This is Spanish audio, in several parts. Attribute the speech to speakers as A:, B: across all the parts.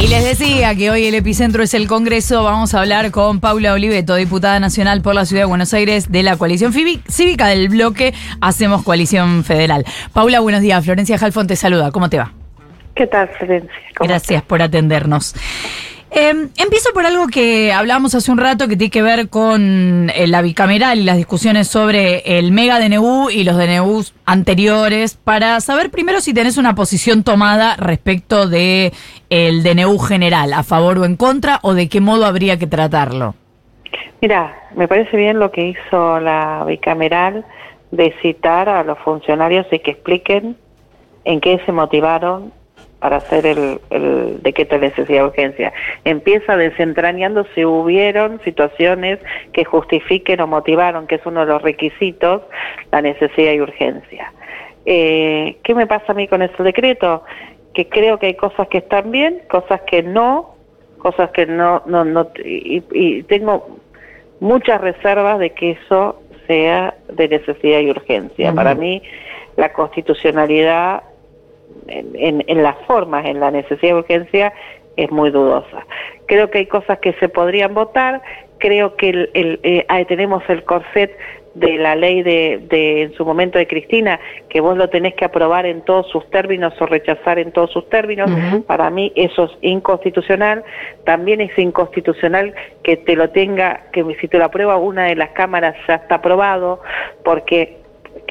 A: Y les decía que hoy el epicentro es el Congreso. Vamos a hablar con Paula Oliveto, diputada nacional por la Ciudad de Buenos Aires de la coalición cívica del bloque Hacemos Coalición Federal. Paula, buenos días. Florencia Jalfón te saluda. ¿Cómo te va?
B: ¿Qué tal, Florencia?
A: Gracias por atendernos. Em, empiezo por algo que hablábamos hace un rato que tiene que ver con eh, la bicameral y las discusiones sobre el mega DNU y los DNUs anteriores, para saber primero si tenés una posición tomada respecto de el DNU general, a favor o en contra, o de qué modo habría que tratarlo.
B: Mira, me parece bien lo que hizo la bicameral de citar a los funcionarios y que expliquen en qué se motivaron para hacer el, el decreto de necesidad de urgencia. Empieza desentrañando si hubieron situaciones que justifiquen o motivaron, que es uno de los requisitos, la necesidad y urgencia. Eh, ¿Qué me pasa a mí con ese decreto? Que creo que hay cosas que están bien, cosas que no, cosas que no, no, no y, tengo muchas reservas de que eso sea de necesidad y urgencia. Para mí, la constitucionalidad en, en, las formas, en la necesidad de urgencia, es muy dudosa. Creo que hay cosas que se podrían votar, creo que el, el, eh, tenemos el corset de la ley de, de, en su momento de Cristina, que vos lo tenés que aprobar en todos sus términos o rechazar en todos sus términos, para mí eso es inconstitucional, también es inconstitucional que te lo tenga, que si te lo aprueba una de las cámaras ya está aprobado, porque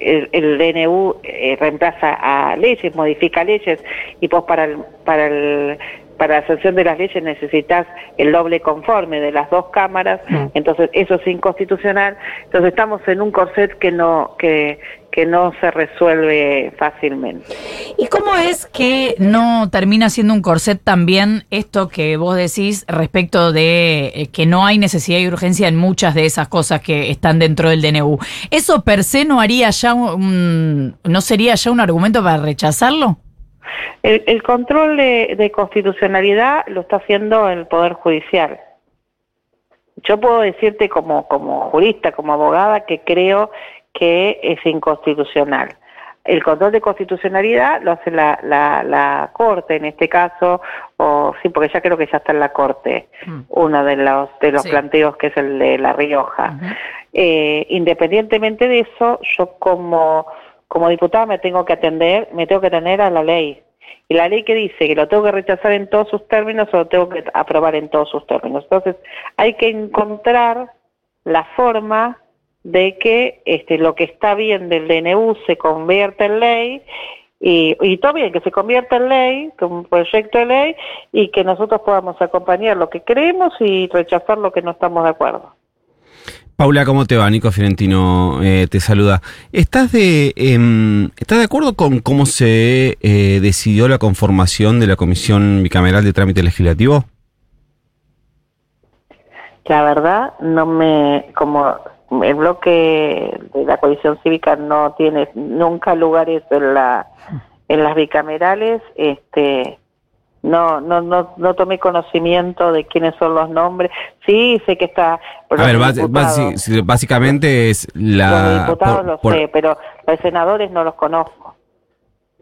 B: el, el DNU eh, reemplaza a leyes, modifica leyes y pues para el, para el para la sanción de las leyes necesitas el doble conforme de las dos cámaras, mm. entonces eso es inconstitucional, entonces estamos en un corset que no que que no se resuelve fácilmente.
A: ¿Y cómo es que no termina siendo un corset también esto que vos decís respecto de eh, que no hay necesidad y urgencia en muchas de esas cosas que están dentro del DNU? ¿Eso per se no haría ya un, no sería ya un argumento para rechazarlo?
B: El, control de, de constitucionalidad lo está haciendo el Poder Judicial. Yo puedo decirte como, como jurista, como abogada, que creo que es inconstitucional. El control de constitucionalidad lo hace la, la, la Corte en este caso, o sí, porque ya creo que ya está en la Corte, mm. uno de los, de los planteos que es el de La Rioja. eh, independientemente de eso, yo como, como diputada me tengo que atender, me tengo que atender a la ley. Y la ley que dice que lo tengo que rechazar en todos sus términos o lo tengo que aprobar en todos sus términos. Entonces, hay que encontrar la forma de que este, lo que está bien del DNU se convierta en ley y, y todo bien, que se convierta en ley, como un proyecto de ley, y que nosotros podamos acompañar lo que creemos y rechazar lo que no estamos de acuerdo.
C: Paula, ¿cómo te va? Nico Fiorentino eh, te saluda. ¿Estás de, eh, ¿Estás de acuerdo con cómo se eh, decidió la conformación de la Comisión Bicameral de Trámite Legislativo?
B: La verdad, no me, como el bloque de la coalición cívica no tiene nunca lugares en la en las bicamerales este no no no no tomé conocimiento de quiénes son los nombres sí sé que está
C: a ver básicamente es la
B: los diputados lo sé pero los senadores no los conozco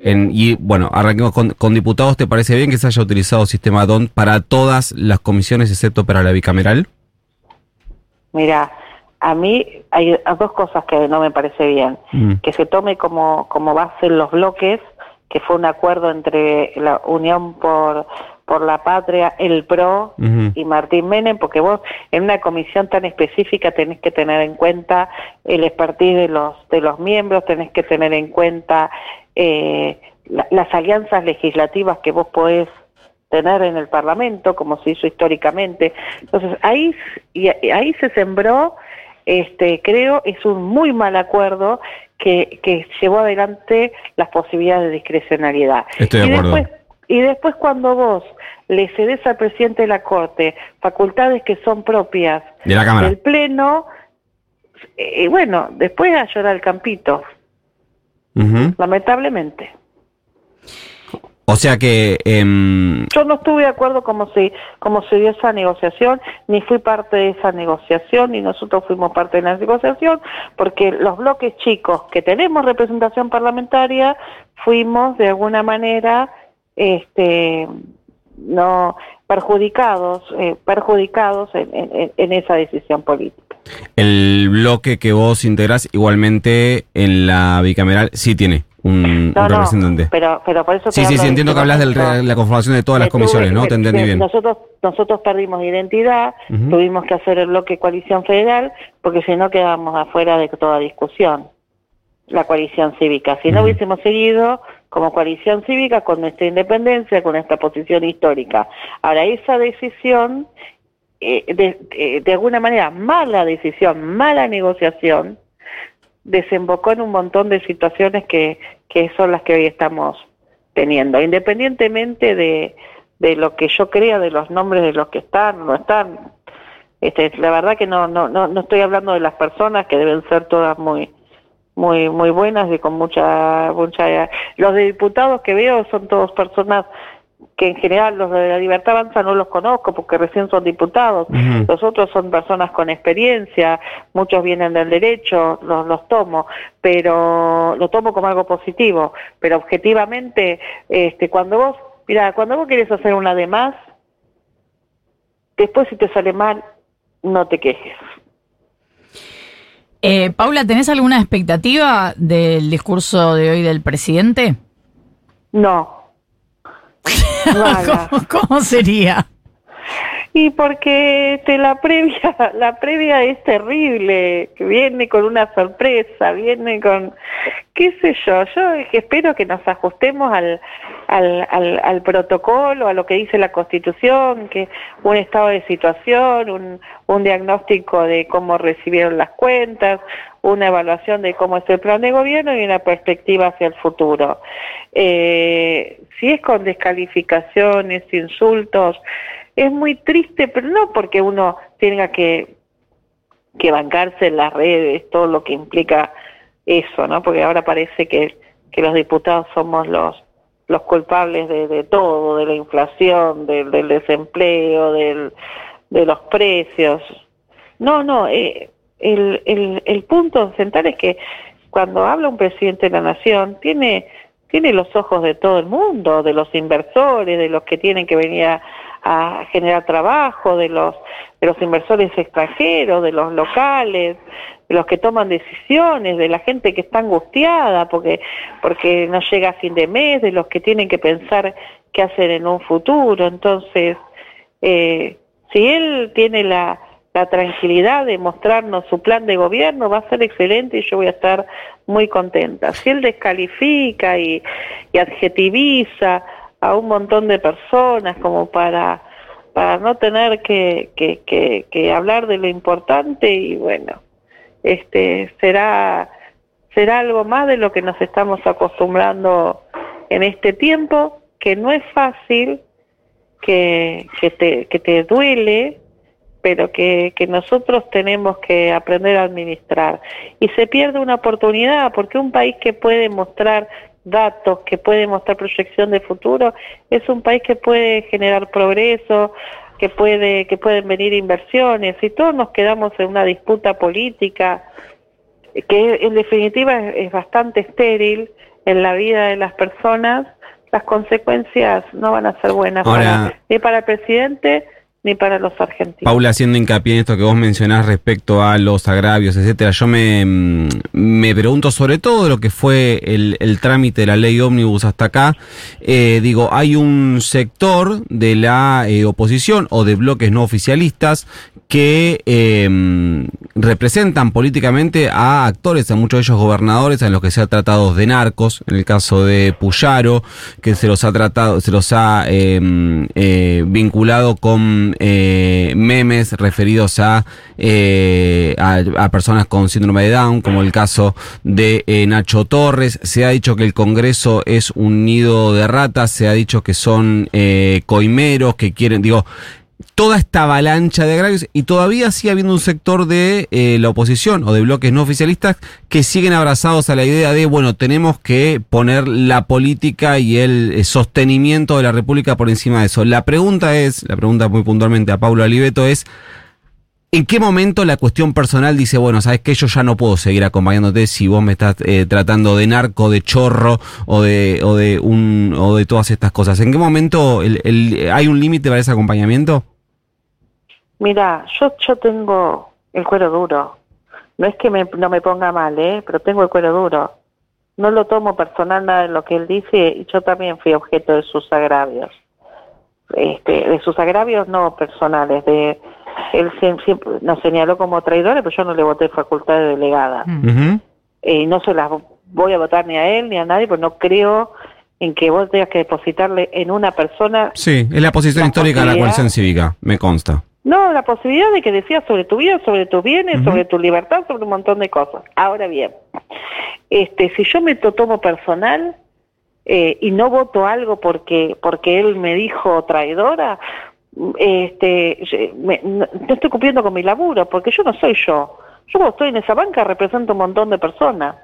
C: en, y bueno, arranquemos con, con, diputados. ¿Te parece bien que se haya utilizado sistema DON para todas las comisiones excepto para la bicameral?
B: Mira, a mí hay dos cosas que no me parece bien. Mm. Que se tome como, como base los bloques, que fue un acuerdo entre la Unión por, por la Patria, el PRO y Martín Menem, porque vos en una comisión tan específica tenés que tener en cuenta el expertise de los, de los miembros, tenés que tener en cuenta eh, las alianzas legislativas que vos podés tener en el Parlamento, como se hizo históricamente. Entonces ahí, y ahí se sembró este, creo es un muy mal acuerdo que, que llevó adelante las posibilidades de discrecionalidad.
C: Estoy de y acuerdo.
B: Después, y después cuando vos le cedes al presidente de la Corte facultades que son propias del Pleno, eh, bueno, después a llorar el campito, lamentablemente.
C: O sea que... Em,
B: Yo no estuve de acuerdo como se, como se dio esa negociación, ni fui parte de esa negociación, ni nosotros fuimos parte de la negociación, porque los bloques chicos que tenemos representación parlamentaria, fuimos de alguna manera este, no perjudicados, eh, perjudicados en, en, en esa decisión política.
C: El bloque que vos integrás igualmente en la bicameral sí tiene un,
B: No,
C: un
B: no,
C: representante.
B: pero, pero por eso
C: Sí, sí, sí, entiendo que hablas de la conformación de todas las comisiones, ¿no? Te entendí bien.
B: Nosotros, nosotros perdimos identidad, tuvimos que hacer el bloque coalición federal, porque si no quedábamos afuera de toda discusión, la coalición cívica. Si no hubiésemos seguido como coalición cívica con nuestra independencia, con nuestra posición histórica. Ahora, esa decisión, eh, de, eh, de alguna manera, mala decisión, mala negociación, desembocó en un montón de situaciones que, que son las que hoy estamos teniendo, independientemente de, de lo que yo crea de los nombres de los que están o no están. Este, la verdad que no, no, no, no estoy hablando de las personas que deben ser todas muy, muy, muy buenas y con mucha, mucha. Los diputados que veo son todos personas que en general los de la Libertad Avanza no los conozco porque recién son diputados. Los otros son personas con experiencia, muchos vienen del derecho, los, los tomo, pero lo tomo como algo positivo. Pero objetivamente, este, cuando vos, mira, cuando vos querés hacer una de más, después si te sale mal, no te quejes.
A: Eh, Paula, ¿tenés alguna expectativa del discurso de hoy del presidente?
B: No.
A: ¿Cómo, cómo sería?
B: Y porque este, la previa, la previa es terrible, viene con una sorpresa, viene con, qué sé yo, yo espero que nos ajustemos al, al, al, al protocolo, a lo que dice la Constitución, que un estado de situación, un, un diagnóstico de cómo recibieron las cuentas, una evaluación de cómo es el plan de gobierno y una perspectiva hacia el futuro. Eh, si es con descalificaciones, insultos, es muy triste, pero no porque uno tenga que, que bancarse en las redes, todo lo que implica eso, ¿no? Porque ahora parece que, que los diputados somos los los culpables de, de todo, de la inflación, del, desempleo, del, de los precios. No, no, eh, el, el, el punto central es que cuando habla un presidente de la nación, tiene, tiene los ojos de todo el mundo, de los inversores, de los que tienen que venir a, a generar trabajo, de los, de los inversores extranjeros, de los locales, de los que toman decisiones, de la gente que está angustiada porque, porque no llega a fin de mes, de los que tienen que pensar qué hacer en un futuro. Entonces, eh, si él tiene la, la tranquilidad de mostrarnos su plan de gobierno, va a ser excelente y yo voy a estar muy contenta. Si él descalifica y, y adjetiviza a un montón de personas como para, para no tener que, que, que, que hablar de lo importante y bueno, este será será algo más de lo que nos estamos acostumbrando en este tiempo, que no es fácil, que, que, te, que te duele, pero que, que nosotros tenemos que aprender a administrar. Y se pierde una oportunidad, porque un país que puede mostrar datos, que puede mostrar proyección de futuro, es un país que puede generar progreso, que puede que pueden venir inversiones y todos nos quedamos en una disputa política que en definitiva es, bastante estéril en la vida de las personas. Las consecuencias no van a ser buenas
C: Ahora-
B: para- ni para el presidente ni para los argentinos
C: Paula, haciendo hincapié en esto que vos mencionás respecto a los agravios, etcétera, yo me, mm, me pregunto sobre todo lo que fue el, el trámite de la ley ómnibus hasta acá. Eh, digo, hay un sector de la eh, oposición o de bloques no oficialistas que eh, representan políticamente a actores, a muchos de ellos gobernadores, en los que se ha tratado de narcos, en el caso de Puyaro, que se los ha tratado, se los ha eh, eh, vinculado con eh, memes referidos a, eh, a, a personas con síndrome de Down, como el caso de eh, Nacho Torres. Se ha dicho que el Congreso es un nido de ratas, se ha dicho que son eh, coimeros, que quieren, digo, toda esta avalancha de agravios y todavía sigue habiendo un sector de eh, la oposición o de bloques no oficialistas que siguen abrazados a la idea de, bueno, tenemos que poner la política y el eh, sostenimiento de la República por encima de eso. La pregunta es, la pregunta muy puntualmente a Paulo Alibeto es, ¿En qué momento la cuestión personal dice, bueno, sabes que yo ya no puedo seguir acompañándote si vos me estás eh, tratando de narco, de chorro o de, o de un, o de todas estas cosas? ¿En qué momento el, hay un límite para ese acompañamiento?
B: Mira, yo, yo tengo el cuero duro. No es que me- no me ponga mal, ¿eh? Pero tengo el cuero duro. No lo tomo personal nada de lo que él dice y yo también fui objeto de sus agravios. Este, de sus agravios no personales, de él siem- siempre nos señaló como traidores, pero yo no le voté facultad de delegada. Eh, no se las voy a votar ni a él ni a nadie, porque no creo en que vos tengas que depositarle en una persona
C: Sí, es la posición
B: La
C: histórica de la coalición cívica, me consta.
B: No, la posibilidad de que decías sobre tu vida, sobre tus bienes, sobre tu libertad, sobre un montón de cosas. Ahora bien, este, si yo me tomo personal eh, y no voto algo porque porque él me dijo traidora, este, me- no, estoy cumpliendo con mi laburo, porque yo no soy yo. Yo cuando estoy en esa banca represento un montón de personas.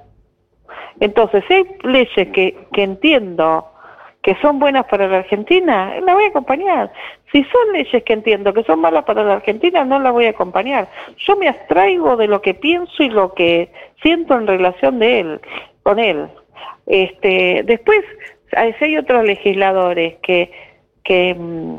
B: Entonces, si hay leyes que, que entiendo que son buenas para la Argentina, la voy a acompañar. Si son leyes que entiendo que son malas para la Argentina, no la voy a acompañar. Yo me abstraigo de lo que pienso y lo que siento en relación de él, con él. Este, después, si hay otros legisladores que, que, mm,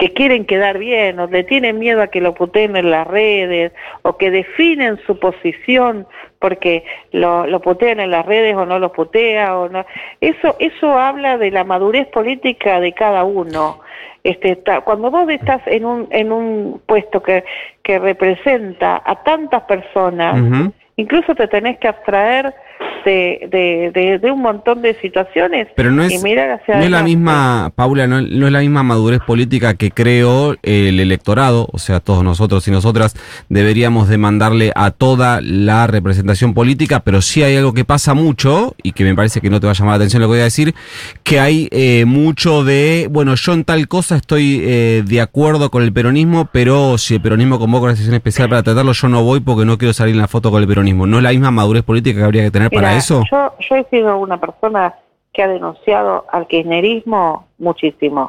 B: que quieren quedar bien o le tienen miedo a que lo puteen en las redes o que definen su posición porque lo, lo putean en las redes o no lo putea o no. Eso eso habla de la madurez política de cada uno. Este ta- cuando vos estás en un en un puesto que que representa a tantas personas incluso te tenés que abstraer de, de, de, de un montón de situaciones
C: Pero no
B: y
C: es,
B: mirar hacia
C: no es la misma, Paula, no, no es la misma madurez política que creo el electorado, o sea, todos nosotros y nosotras deberíamos demandarle a toda la representación política, pero sí hay algo que pasa mucho, y que me parece que no te va a llamar la atención lo que voy a decir, que hay eh, mucho de, bueno, yo en tal cosa estoy eh, de acuerdo con el peronismo, pero si el peronismo convoca una sesión especial para tratarlo, yo no voy porque no quiero salir en la foto con el peronismo. ¿No es la misma madurez política que habría que tener para
B: Mira,
C: eso?
B: Yo, yo he sido una persona que ha denunciado al kirchnerismo muchísimo.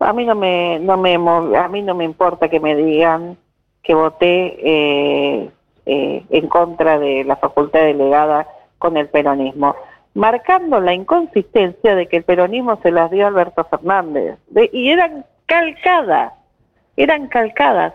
B: A mí no me, no me, a mí no me importa que me digan que voté eh, eh, en contra de la facultad delegada con el peronismo, marcando la inconsistencia de que el peronismo se las dio a Alberto Fernández De- y eran calcadas, eran calcadas,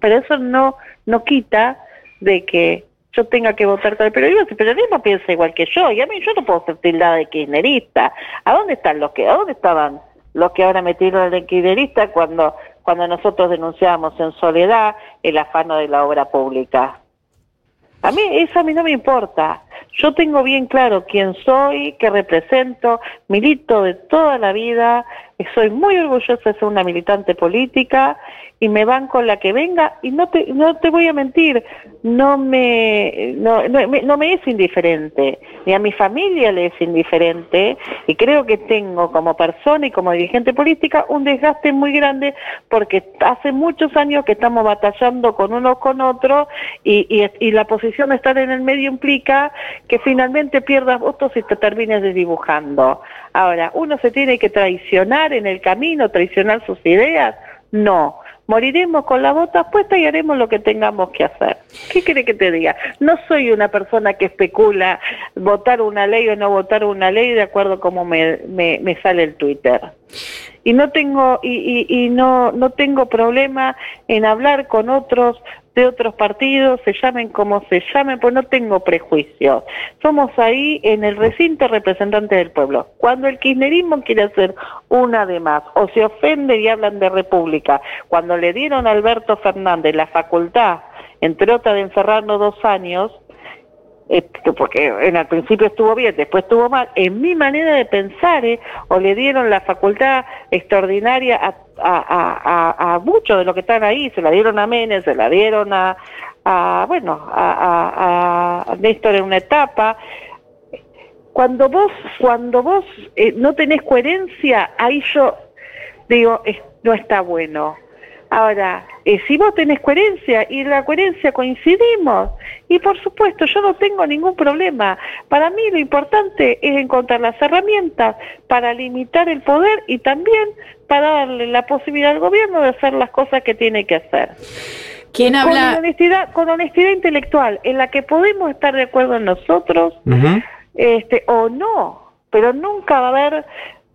B: pero eso no no quita de que yo tenga que votar con el peronismo, si el peronismo piensa igual que yo, y a mí yo no puedo ser tildada de kirchnerista. ¿A dónde están los que, a dónde estaban los que ahora metieron de kirchnerista cuando, cuando nosotros denunciábamos en soledad el afano de la obra pública? A mí eso a mí no me importa. Yo tengo bien claro quién soy, qué represento, milito de toda la vida, soy muy orgullosa de ser una militante política y me van con la que venga y no te no te voy a mentir, no me no, no, me- no me es indiferente, ni a mi familia le es indiferente y creo que tengo como persona y como dirigente política un desgaste muy grande porque hace muchos años que estamos batallando con unos con otros y, y, y la posición de estar en el medio implica que finalmente pierdas votos y te termines desdibujando. Ahora, ¿uno se tiene que traicionar en el camino, traicionar sus ideas? No. Moriremos con la bota puesta y haremos lo que tengamos que hacer. ¿Qué quiere que te diga? No soy una persona que especula votar una ley o no votar una ley de acuerdo a cómo me, me, me sale el Twitter y no tengo y, y, y no no tengo problema en hablar con otros de otros partidos, se llamen como se llamen, pues no tengo prejuicios. Somos ahí en el recinto representante del pueblo. Cuando el kirchnerismo quiere hacer una de más o se ofende y hablan de república, cuando le dieron a Alberto Fernández la facultad, entre otras, de encerrarnos dos años, este, porque en el principio estuvo bien, después estuvo mal, en mi manera de pensar, ¿eh? o le dieron la facultad extraordinaria a, muchos de los que están ahí, se la dieron a Menes, se la dieron a, bueno, a Néstor en una etapa. Cuando vos, cuando vos eh, no tenés coherencia, ahí yo digo, es- no está bueno. Ahora, eh, si vos tenés coherencia y en la coherencia coincidimos, y por supuesto yo no tengo ningún problema. Para mí lo importante es encontrar las herramientas para limitar el poder y también para darle la posibilidad al gobierno de hacer las cosas que tiene que hacer.
A: ¿Quién
B: con
A: habla?
B: honestidad, con honestidad intelectual, en la que podemos estar de acuerdo nosotros
C: Ujú.
B: este, o no, pero nunca va a haber,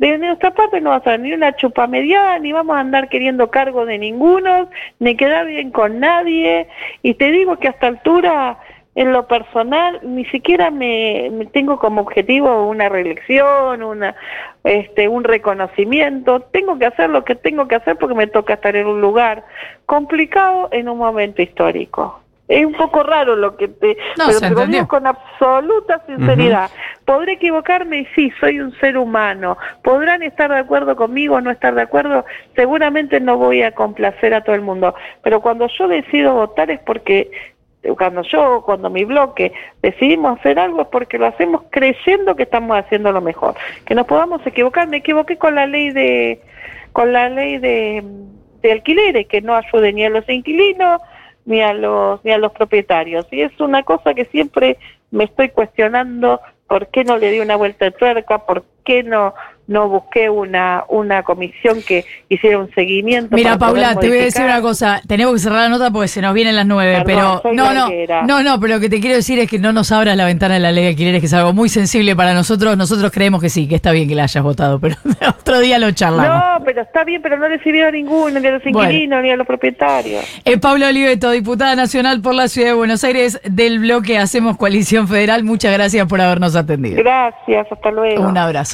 B: de nuestra parte no va a ser ni una chupa mediada, ni vamos a andar queriendo cargo de ninguno, ni quedar bien con nadie, y te digo que a esta altura, en lo personal, ni siquiera me, me tengo como objetivo una reelección, una, este, un reconocimiento, tengo que hacer lo que tengo que hacer porque me toca estar en un lugar complicado en un momento histórico. Es un poco raro lo que te...
A: No,
B: pero
A: se
B: te lo digo con absoluta sinceridad. Podré equivocarme y sí, soy un ser humano. Podrán estar de acuerdo conmigo o no estar de acuerdo. Seguramente no voy a complacer a todo el mundo. Pero cuando yo decido votar es porque, cuando yo, cuando mi bloque decidimos hacer algo es porque lo hacemos creyendo que estamos haciendo lo mejor. Que nos podamos equivocar. Me equivoqué con la ley de, con la ley de, de alquileres, que no ayude ni a los inquilinos ni a los ni a los propietarios. Y es una cosa que siempre me estoy cuestionando por qué no le di una vuelta de tuerca por qué no no busqué una una comisión que hiciera un seguimiento
A: Mira, Paula, te voy a decir una cosa. Tenemos que cerrar la nota porque se nos vienen las nueve.
B: Perdón,
A: pero no, no,
B: larguera.
A: no, no. Pero lo que te quiero decir es que no nos abras la ventana de la ley de alquileres, que es algo muy sensible para nosotros. Nosotros creemos que sí, que está bien que la hayas votado, pero otro día lo charlamos.
B: no pero está bien pero no le sirvió a ninguno ni a los
A: Bueno.
B: inquilinos ni a los propietarios
A: Eh, Paula Oliveto, diputada nacional por la Ciudad de Buenos Aires del bloque Hacemos Coalición Federal. Muchas gracias por habernos atendido.
B: gracias hasta luego
A: Un abrazo.